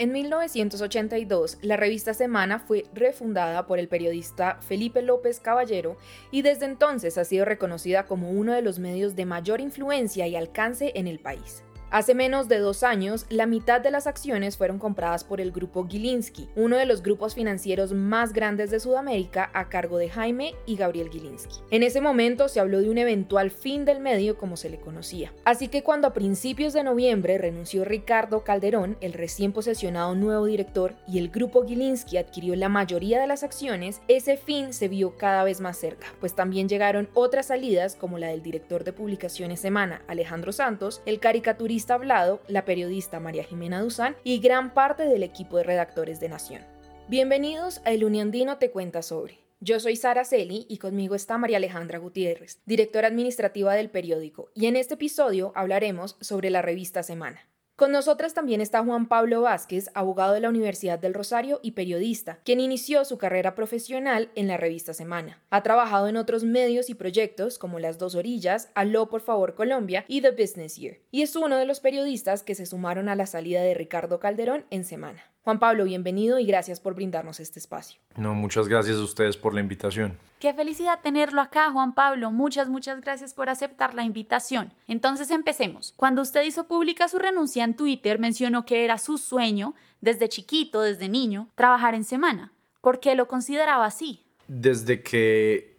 En 1982, la revista Semana fue refundada por el periodista Felipe López Caballero y desde entonces ha sido reconocida como uno de los medios de mayor influencia y alcance en el país. Hace menos de dos años, la mitad de las acciones fueron compradas por el grupo Gilinski, uno de los grupos financieros más grandes de Sudamérica a cargo de Jaime y Gabriel Gilinski. En ese momento se habló de un eventual fin del medio como se le conocía. Así que cuando a principios de noviembre renunció Ricardo Calderón, el recién posesionado nuevo director, y el grupo Gilinski adquirió la mayoría de las acciones, ese fin se vio cada vez más cerca, pues también llegaron otras salidas como la del director de publicaciones Semana, Alejandro Santos, el caricaturista Hablado, la periodista María Jimena Duzán y gran parte del equipo de redactores de Nación. Bienvenidos a El Uniandino Te Cuenta Sobre. Yo soy Sara Celi y conmigo está María Alejandra Gutiérrez, directora administrativa del periódico, y en este episodio hablaremos sobre la revista Semana. Con nosotras también está Juan Pablo Vázquez, abogado de la Universidad del Rosario y periodista, quien inició su carrera profesional en la revista Semana. Ha trabajado en otros medios y proyectos como Las Dos Orillas, Aló por favor Colombia y The Business Year, y es uno de los periodistas que se sumaron a la salida de Ricardo Calderón en Semana. Juan Pablo, bienvenido y gracias por brindarnos este espacio. No, muchas gracias a ustedes por la invitación. Qué felicidad tenerlo acá, Juan Pablo. Muchas, muchas gracias por aceptar la invitación. Entonces empecemos. Cuando usted hizo pública su renuncia en Twitter, mencionó que era su sueño, desde chiquito, desde niño, trabajar en semana. ¿Por qué lo consideraba así? Desde que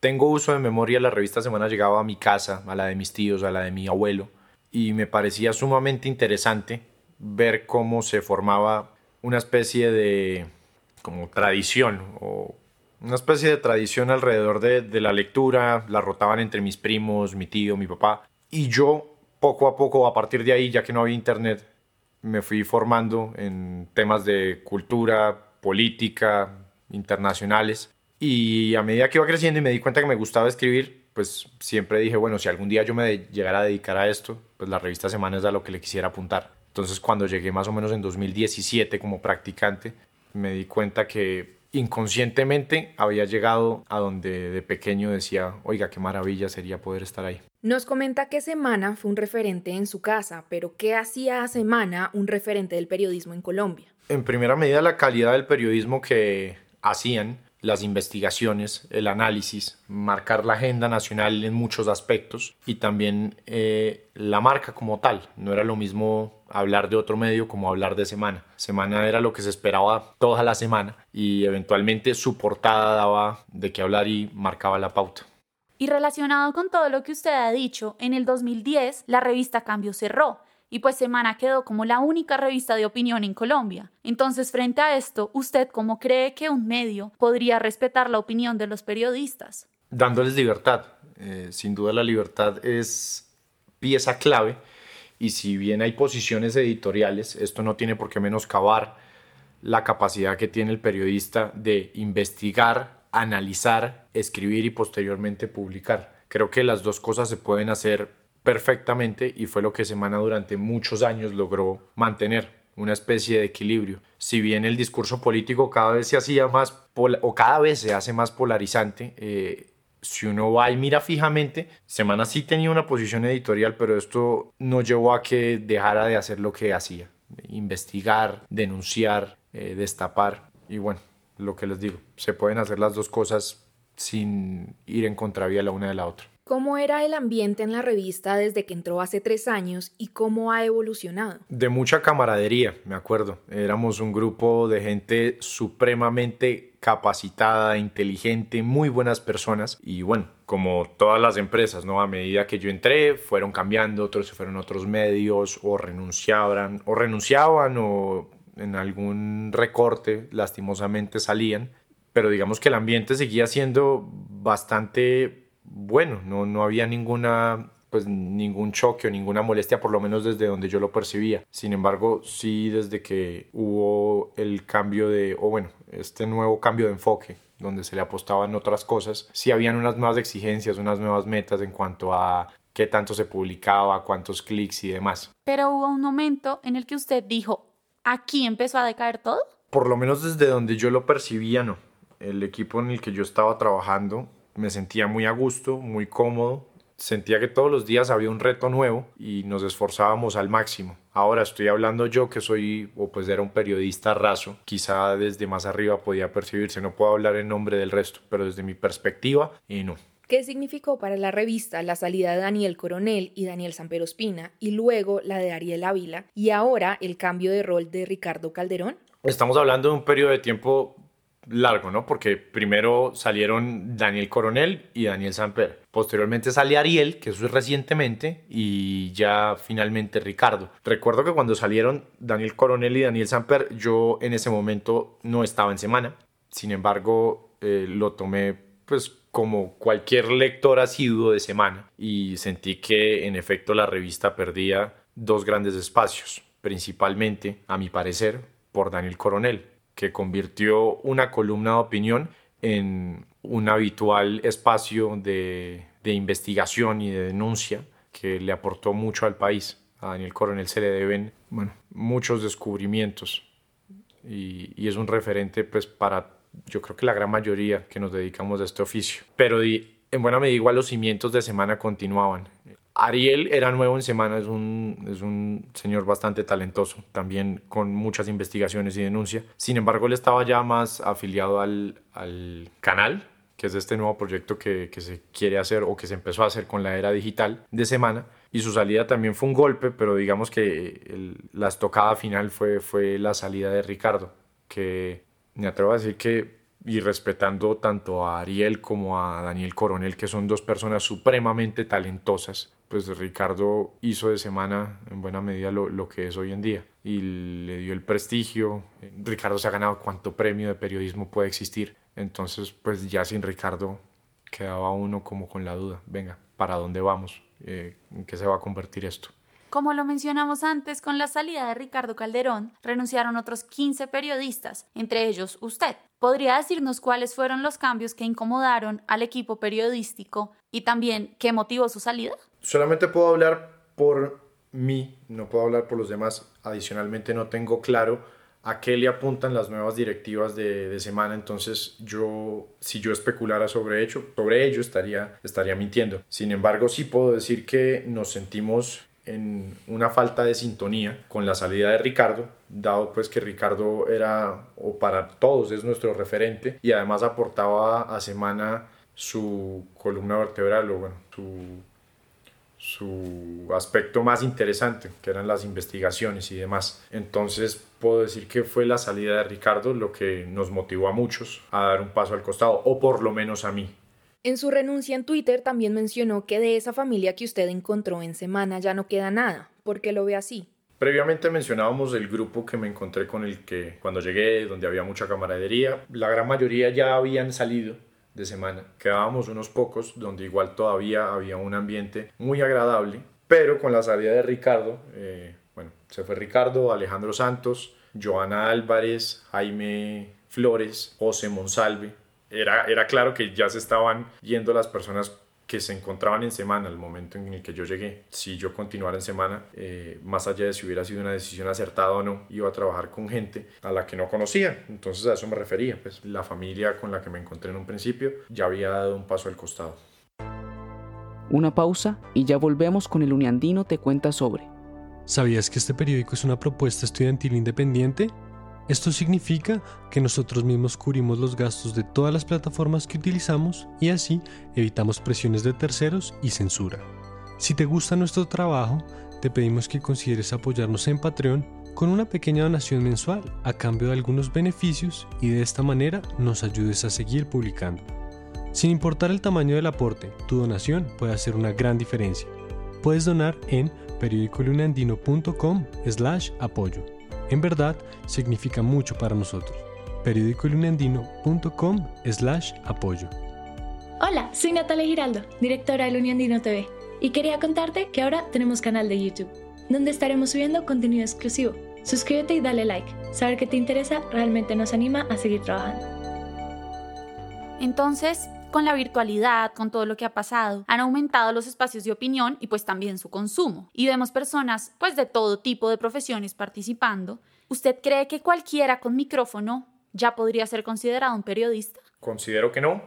tengo uso de memoria, la revista Semana llegaba a mi casa, a la de mis tíos, a la de mi abuelo, y me parecía sumamente interesante ver cómo se formaba una especie de como tradición o una especie de tradición alrededor de, de, la lectura, la rotaban entre mis primos, mi tío, mi papá, y yo poco a poco, a partir de ahí, ya que no había internet, me fui formando en temas de cultura, política, internacionales, y a medida que iba creciendo y me di cuenta que me gustaba escribir, pues siempre dije, bueno, si algún día yo me llegara a dedicar a esto, pues la revista Semana es a lo que le quisiera apuntar. Entonces cuando llegué más o menos en 2017 como practicante, me di cuenta que inconscientemente había llegado a donde de pequeño decía, oiga, qué maravilla sería poder estar ahí. Nos comenta que Semana fue un referente en su casa, pero ¿qué hacía a Semana un referente del periodismo en Colombia? En primera medida la calidad del periodismo que hacían las investigaciones, el análisis, marcar la agenda nacional en muchos aspectos y también eh, la marca como tal. No era lo mismo hablar de otro medio como hablar de semana. Semana era lo que se esperaba toda la semana y eventualmente su portada daba de qué hablar y marcaba la pauta. Y relacionado con todo lo que usted ha dicho, en el 2010 la revista Cambio cerró y pues Semana quedó como la única revista de opinión en Colombia. Entonces, frente a esto, ¿usted cómo cree que un medio podría respetar la opinión de los periodistas? Dándoles libertad. Eh, sin duda la libertad es pieza clave y si bien hay posiciones editoriales, esto no tiene por qué menoscabar la capacidad que tiene el periodista de investigar, analizar, escribir y posteriormente publicar. Creo que las dos cosas se pueden hacer perfectamente y fue lo que Semana durante muchos años logró mantener una especie de equilibrio. Si bien el discurso político cada vez se hacía más o cada vez se hace más polarizante, eh, si uno va y mira fijamente, Semana sí tenía una posición editorial, pero esto no llevó a que dejara de hacer lo que hacía, investigar, denunciar, eh, destapar y bueno, lo que les digo, se pueden hacer las dos cosas sin ir en contravía la una de la otra. ¿Cómo era el ambiente en la revista desde que entró hace tres años y cómo ha evolucionado? De mucha camaradería, me acuerdo. Éramos un grupo de gente supremamente capacitada, inteligente, muy buenas personas y bueno, como todas las empresas, ¿no? A medida que yo entré, fueron cambiando, otros se fueron a otros medios o renunciaban o renunciaban o en algún recorte lastimosamente salían, pero digamos que el ambiente seguía siendo bastante bueno, no, no había ninguna pues ningún choque o ninguna molestia, por lo menos desde donde yo lo percibía. Sin embargo, sí desde que hubo el cambio de, o bueno, este nuevo cambio de enfoque, donde se le apostaban otras cosas, sí habían unas nuevas exigencias, unas nuevas metas en cuanto a qué tanto se publicaba, cuántos clics y demás. Pero hubo un momento en el que usted dijo, aquí empezó a decaer todo. Por lo menos desde donde yo lo percibía, no. El equipo en el que yo estaba trabajando me sentía muy a gusto, muy cómodo sentía que todos los días había un reto nuevo y nos esforzábamos al máximo. Ahora estoy hablando yo que soy o pues era un periodista raso, quizá desde más arriba podía percibirse, no puedo hablar en nombre del resto, pero desde mi perspectiva y no. ¿Qué significó para la revista la salida de Daniel Coronel y Daniel Sampero Espina y luego la de Ariel Ávila y ahora el cambio de rol de Ricardo Calderón? Estamos hablando de un periodo de tiempo largo, ¿no? Porque primero salieron Daniel Coronel y Daniel Samper. Posteriormente sale Ariel, que eso es recientemente, y ya finalmente Ricardo. Recuerdo que cuando salieron Daniel Coronel y Daniel Samper, yo en ese momento no estaba en semana. Sin embargo, eh, lo tomé pues como cualquier lector asiduo de semana y sentí que en efecto la revista perdía dos grandes espacios, principalmente, a mi parecer, por Daniel Coronel que convirtió una columna de opinión en un habitual espacio de, investigación y de denuncia que le aportó mucho al país. A Daniel Coronel se le deben bueno, muchos descubrimientos y, es un referente pues para yo creo que la gran mayoría que nos dedicamos a este oficio. Pero en buena medida igual los cimientos de semana continuaban. Ariel era nuevo en semana, es un, es un señor bastante talentoso, también con muchas investigaciones y denuncia. Sin embargo, él estaba ya más afiliado al, al canal, que es este nuevo proyecto que, que, se quiere hacer o que se empezó a hacer con la era digital de semana. Y su salida también fue un golpe, pero digamos que la estocada final fue, fue la salida de Ricardo, que me atrevo a decir que y respetando tanto a Ariel como a Daniel Coronel, que son dos personas supremamente talentosas, pues Ricardo hizo de semana en buena medida lo, que es hoy en día y le dio el prestigio. Ricardo se ha ganado cuánto premio de periodismo puede existir. Entonces, pues ya sin Ricardo quedaba uno como con la duda, venga, ¿para dónde vamos? Eh, ¿En qué se va a convertir esto? Como lo mencionamos antes, con la salida de Ricardo Calderón, renunciaron otros 15 periodistas, entre ellos usted. ¿Podría decirnos cuáles fueron los cambios que incomodaron al equipo periodístico y también qué motivó su salida? Solamente puedo hablar por mí, no puedo hablar por los demás. Adicionalmente no tengo claro a qué le apuntan las nuevas directivas de, semana, entonces yo, si yo especulara sobre ello, sobre ello estaría, estaría mintiendo. Sin embargo, sí puedo decir que nos sentimos en una falta de sintonía con la salida de Ricardo, dado pues que Ricardo era, o para todos es nuestro referente, y además aportaba a semana su columna vertebral o bueno, su, su aspecto más interesante, que eran las investigaciones y demás. Entonces puedo decir que fue la salida de Ricardo lo que nos motivó a muchos a dar un paso al costado, o por lo menos a mí. En su renuncia en Twitter también mencionó que de esa familia que usted encontró en semana ya no queda nada. ¿Por qué lo ve así? Previamente mencionábamos el grupo que me encontré con el que cuando llegué, donde había mucha camaradería, la gran mayoría ya habían salido de semana. Quedábamos unos pocos donde igual todavía había un ambiente muy agradable, pero con la salida de Ricardo, eh, bueno, se fue Ricardo, Alejandro Santos, Joana Álvarez, Jaime Flores, José Monsalve, era, era claro que ya se estaban yendo las personas que se encontraban en semana al momento en el que yo llegué. Si yo continuara en semana, eh, más allá de si hubiera sido una decisión acertada o no, iba a trabajar con gente a la que no conocía. Entonces a eso me refería. Pues la familia con la que me encontré en un principio ya había dado un paso al costado. Una pausa y ya volvemos con el Uniandino te cuenta sobre. ¿Sabías que este periódico es una propuesta estudiantil independiente? Esto significa que nosotros mismos cubrimos los gastos de todas las plataformas que utilizamos y así evitamos presiones de terceros y censura. Si te gusta nuestro trabajo, te pedimos que consideres apoyarnos en Patreon con una pequeña donación mensual a cambio de algunos beneficios y de esta manera nos ayudes a seguir publicando. Sin importar el tamaño del aporte, tu donación puede hacer una gran diferencia. Puedes donar en periodicolunandino.com slash apoyo. En verdad, significa mucho para nosotros. periódicoluniandino.com slash apoyo. Hola, soy Natalia Giraldo, directora del Uniandino TV, y quería contarte que ahora tenemos canal de YouTube, donde estaremos subiendo contenido exclusivo. Suscríbete y dale like. Saber que te interesa realmente nos anima a seguir trabajando. Entonces, con la virtualidad, con todo lo que ha pasado, han aumentado los espacios de opinión y pues también su consumo. Y vemos personas pues de todo tipo de profesiones participando. ¿Usted cree que cualquiera con micrófono ya podría ser considerado un periodista? Considero que no,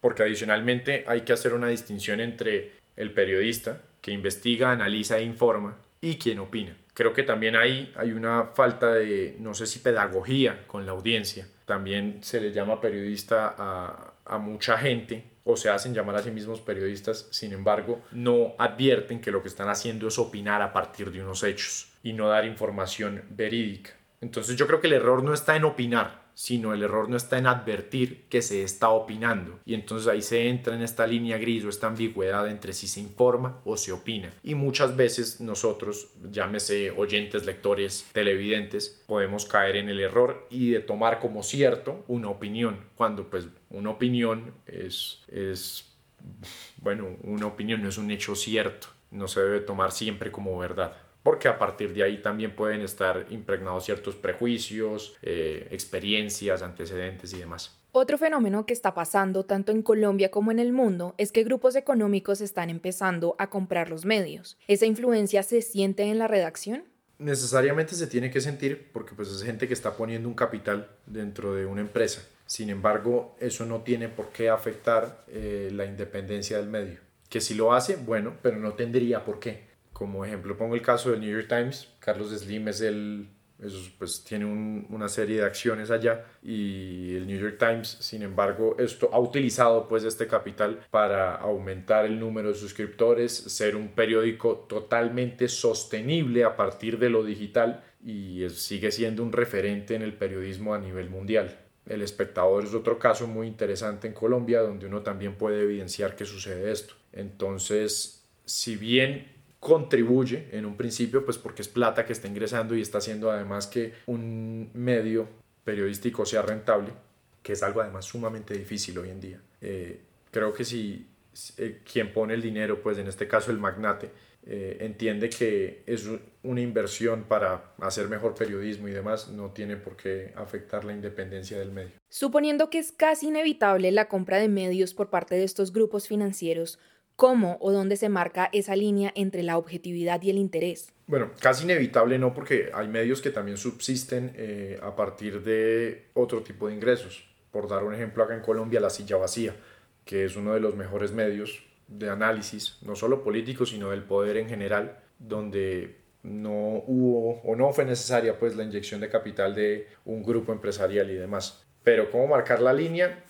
porque adicionalmente hay que hacer una distinción entre el periodista que investiga, analiza e informa y quien opina. Creo que también ahí hay una falta de, no sé si pedagogía con la audiencia. También se le llama periodista a, a mucha gente o se hacen llamar a sí mismos periodistas, sin embargo, no advierten que lo que están haciendo es opinar a partir de unos hechos y no dar información verídica. Entonces yo creo que el error no está en opinar, sino el error no está en advertir que se está opinando. Y entonces ahí se entra en esta línea gris o esta ambigüedad entre si se informa o se opina. Y muchas veces nosotros, llámese oyentes, lectores, televidentes, podemos caer en el error y de tomar como cierto una opinión, cuando pues una opinión es, es bueno, una opinión no es un hecho cierto, no se debe tomar siempre como verdad porque a partir de ahí también pueden estar impregnados ciertos prejuicios, eh, experiencias, antecedentes y demás. Otro fenómeno que está pasando tanto en Colombia como en el mundo es que grupos económicos están empezando a comprar los medios. ¿Esa influencia se siente en la redacción? Necesariamente se tiene que sentir porque pues es gente que está poniendo un capital dentro de una empresa. Sin embargo, eso no tiene por qué afectar eh, la independencia del medio. Que si lo hace, bueno, pero no tendría por qué. Como ejemplo pongo el caso del New York Times. Carlos Slim es el, pues tiene una serie de acciones allá y el New York Times, sin embargo, esto ha utilizado pues este capital para aumentar el número de suscriptores, ser un periódico totalmente sostenible a partir de lo digital y sigue siendo un referente en el periodismo a nivel mundial. El espectador es otro caso muy interesante en Colombia donde uno también puede evidenciar que sucede esto. Entonces, si bien contribuye en un principio, pues porque es plata que está ingresando y está haciendo además que un medio periodístico sea rentable, que es algo además sumamente difícil hoy en día. Eh, creo que si eh, quien pone el dinero, pues en este caso el magnate, eh, entiende que es una inversión para hacer mejor periodismo y demás, no tiene por qué afectar la independencia del medio. Suponiendo que es casi inevitable la compra de medios por parte de estos grupos financieros, ¿Cómo o dónde se marca esa línea entre la objetividad y el interés? Bueno, casi inevitable no, porque hay medios que también subsisten eh, a partir de otro tipo de ingresos. Por dar un ejemplo, acá en Colombia, La Silla Vacía, que es uno de los mejores medios de análisis, no solo político, sino del poder en general, donde no hubo o no fue necesaria pues la inyección de capital de un grupo empresarial y demás. Pero cómo marcar la línea,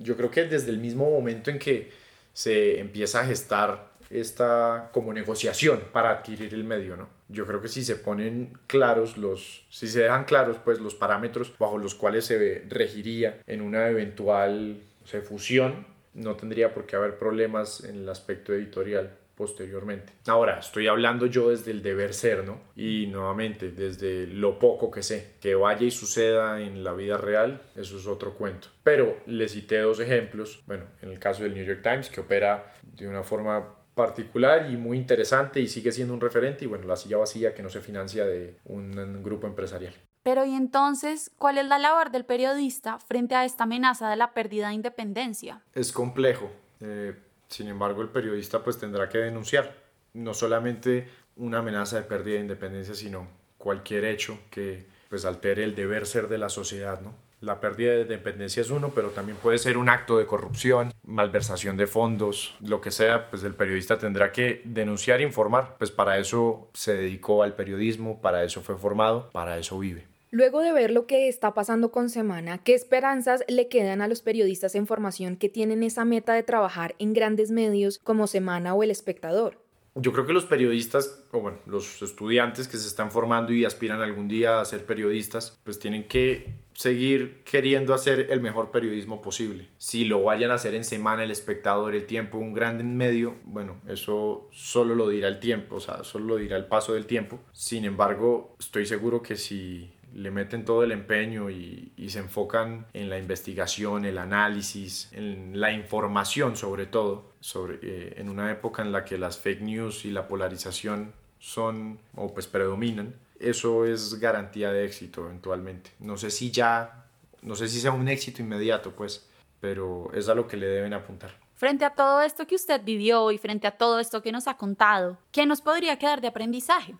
yo creo que desde el mismo momento en que se empieza a gestar esta como negociación para adquirir el medio, ¿no? Yo creo que si se ponen claros los, si se dejan claros pues los parámetros bajo los cuales se regiría en una eventual fusión, no tendría por qué haber problemas en el aspecto editorial posteriormente. Ahora, estoy hablando yo desde el deber ser, ¿no? Y nuevamente, desde lo poco que sé. Que vaya y suceda en la vida real, eso es otro cuento. Pero le cité dos ejemplos, bueno, en el caso del New York Times, que opera de una forma particular y muy interesante y sigue siendo un referente, y bueno, la silla vacía que no se financia de un grupo empresarial. Pero y entonces, ¿cuál es la labor del periodista frente a esta amenaza de la pérdida de independencia? Es complejo. Eh, sin embargo, el periodista pues tendrá que denunciar no solamente una amenaza de pérdida de independencia, sino cualquier hecho que pues altere el deber ser de la sociedad, ¿no? La pérdida de independencia es uno, pero también puede ser un acto de corrupción, malversación de fondos, lo que sea, pues el periodista tendrá que denunciar e informar, pues para eso se dedicó al periodismo, para eso fue formado, para eso vive. Luego de ver lo que está pasando con Semana, ¿qué esperanzas le quedan a los periodistas en formación que tienen esa meta de trabajar en grandes medios como Semana o El Espectador? Yo creo que los periodistas, o bueno, los estudiantes que se están formando y aspiran algún día a ser periodistas, pues tienen que seguir queriendo hacer el mejor periodismo posible. Si lo vayan a hacer en semana, el espectador, el tiempo, un gran medio, bueno, eso solo lo dirá el tiempo, o sea, solo lo dirá el paso del tiempo. Sin embargo, estoy seguro que si le meten todo el empeño y, se enfocan en la investigación, el análisis, en la información sobre todo, sobre, eh, en una época en la que las fake news y la polarización son o pues predominan, eso es garantía de éxito eventualmente. No sé si ya, no sé si sea un éxito inmediato pues, pero es a lo que le deben apuntar. Frente a todo esto que usted vivió y frente a todo esto que nos ha contado, ¿qué nos podría quedar de aprendizaje?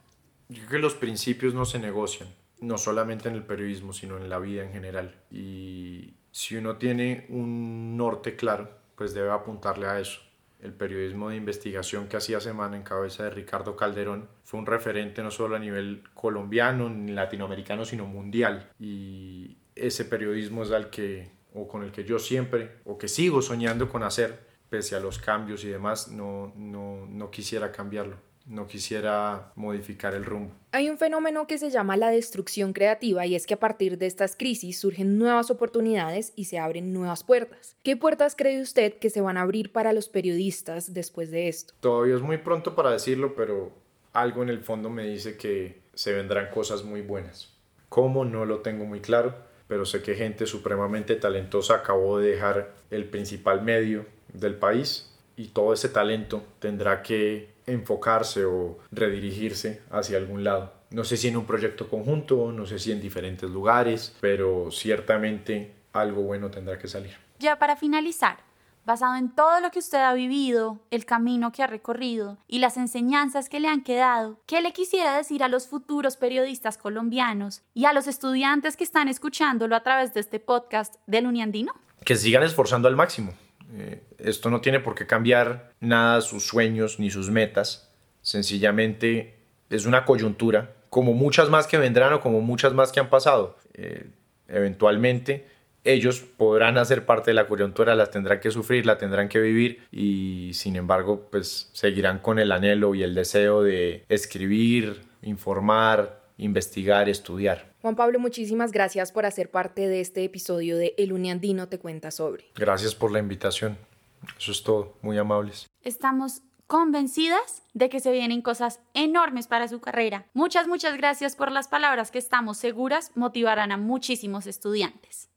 Yo creo que los principios no se negocian no solamente en el periodismo, sino en la vida en general. Y si uno tiene un norte claro, pues debe apuntarle a eso. el periodismo de investigación que hacía Semana en cabeza de Ricardo Calderón fue un referente no solo a nivel colombiano ni latinoamericano, sino mundial. Y ese periodismo es al que, o con el que yo siempre, o que sigo soñando con hacer, pese a los cambios y demás, no, no, no quisiera cambiarlo no quisiera modificar el rumbo. Hay un fenómeno que se llama la destrucción creativa y es que a partir de estas crisis surgen nuevas oportunidades y se abren nuevas puertas. ¿Qué puertas cree usted que se van a abrir para los periodistas después de esto? Todavía es muy pronto para decirlo, pero algo en el fondo me dice que se vendrán cosas muy buenas. ¿Cómo? No lo tengo muy claro, pero sé que gente supremamente talentosa acabó de dejar el principal medio del país y todo ese talento tendrá que enfocarse o redirigirse hacia algún lado. No sé si en un proyecto conjunto, no sé si en diferentes lugares, pero ciertamente algo bueno tendrá que salir. Ya para finalizar, basado en todo lo que usted ha vivido, el camino que ha recorrido y las enseñanzas que le han quedado, ¿qué le quisiera decir a los futuros periodistas colombianos y a los estudiantes que están escuchándolo a través de este podcast del Uniandino? Que sigan esforzando al máximo, eh, esto no tiene por qué cambiar nada sus sueños ni sus metas. Sencillamente es una coyuntura, como muchas más que vendrán o como muchas más que han pasado. Eh, eventualmente ellos podrán hacer parte de la coyuntura, la tendrán que sufrir, la tendrán que vivir y sin embargo pues seguirán con el anhelo y el deseo de escribir, informar, investigar, estudiar. Juan Pablo, muchísimas gracias por hacer parte de este episodio de El Uniandino te cuenta sobre. Gracias por la invitación. Eso es todo, muy amables. Estamos convencidas de que se vienen cosas enormes para su carrera. Muchas, muchas gracias por las palabras que estamos seguras motivarán a muchísimos estudiantes.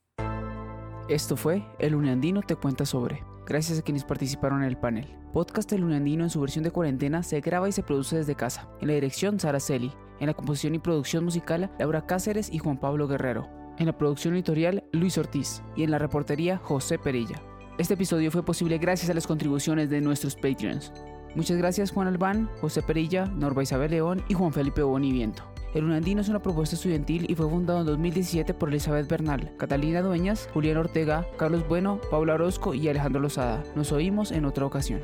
Esto fue El Uniandino te cuenta sobre. Gracias a quienes participaron en el panel. Podcast El Uniandino en su versión de cuarentena se graba y se produce desde casa. En la dirección, Sara Celi. En la composición y producción musical, Laura Cáceres y Juan Pablo Guerrero. En la producción editorial, Luis Ortiz. Y en la reportería, José Perilla. Este episodio fue posible gracias a las contribuciones de nuestros Patreons. Muchas gracias Juan Albán, José Perilla, Norba Isabel León y Juan Felipe Boniviento. El Unandino es una propuesta estudiantil y fue fundado en 2017 por Elizabeth Bernal, Catalina Dueñas, Julián Ortega, Carlos Bueno, Paula Orozco y Alejandro Lozada. Nos oímos en otra ocasión.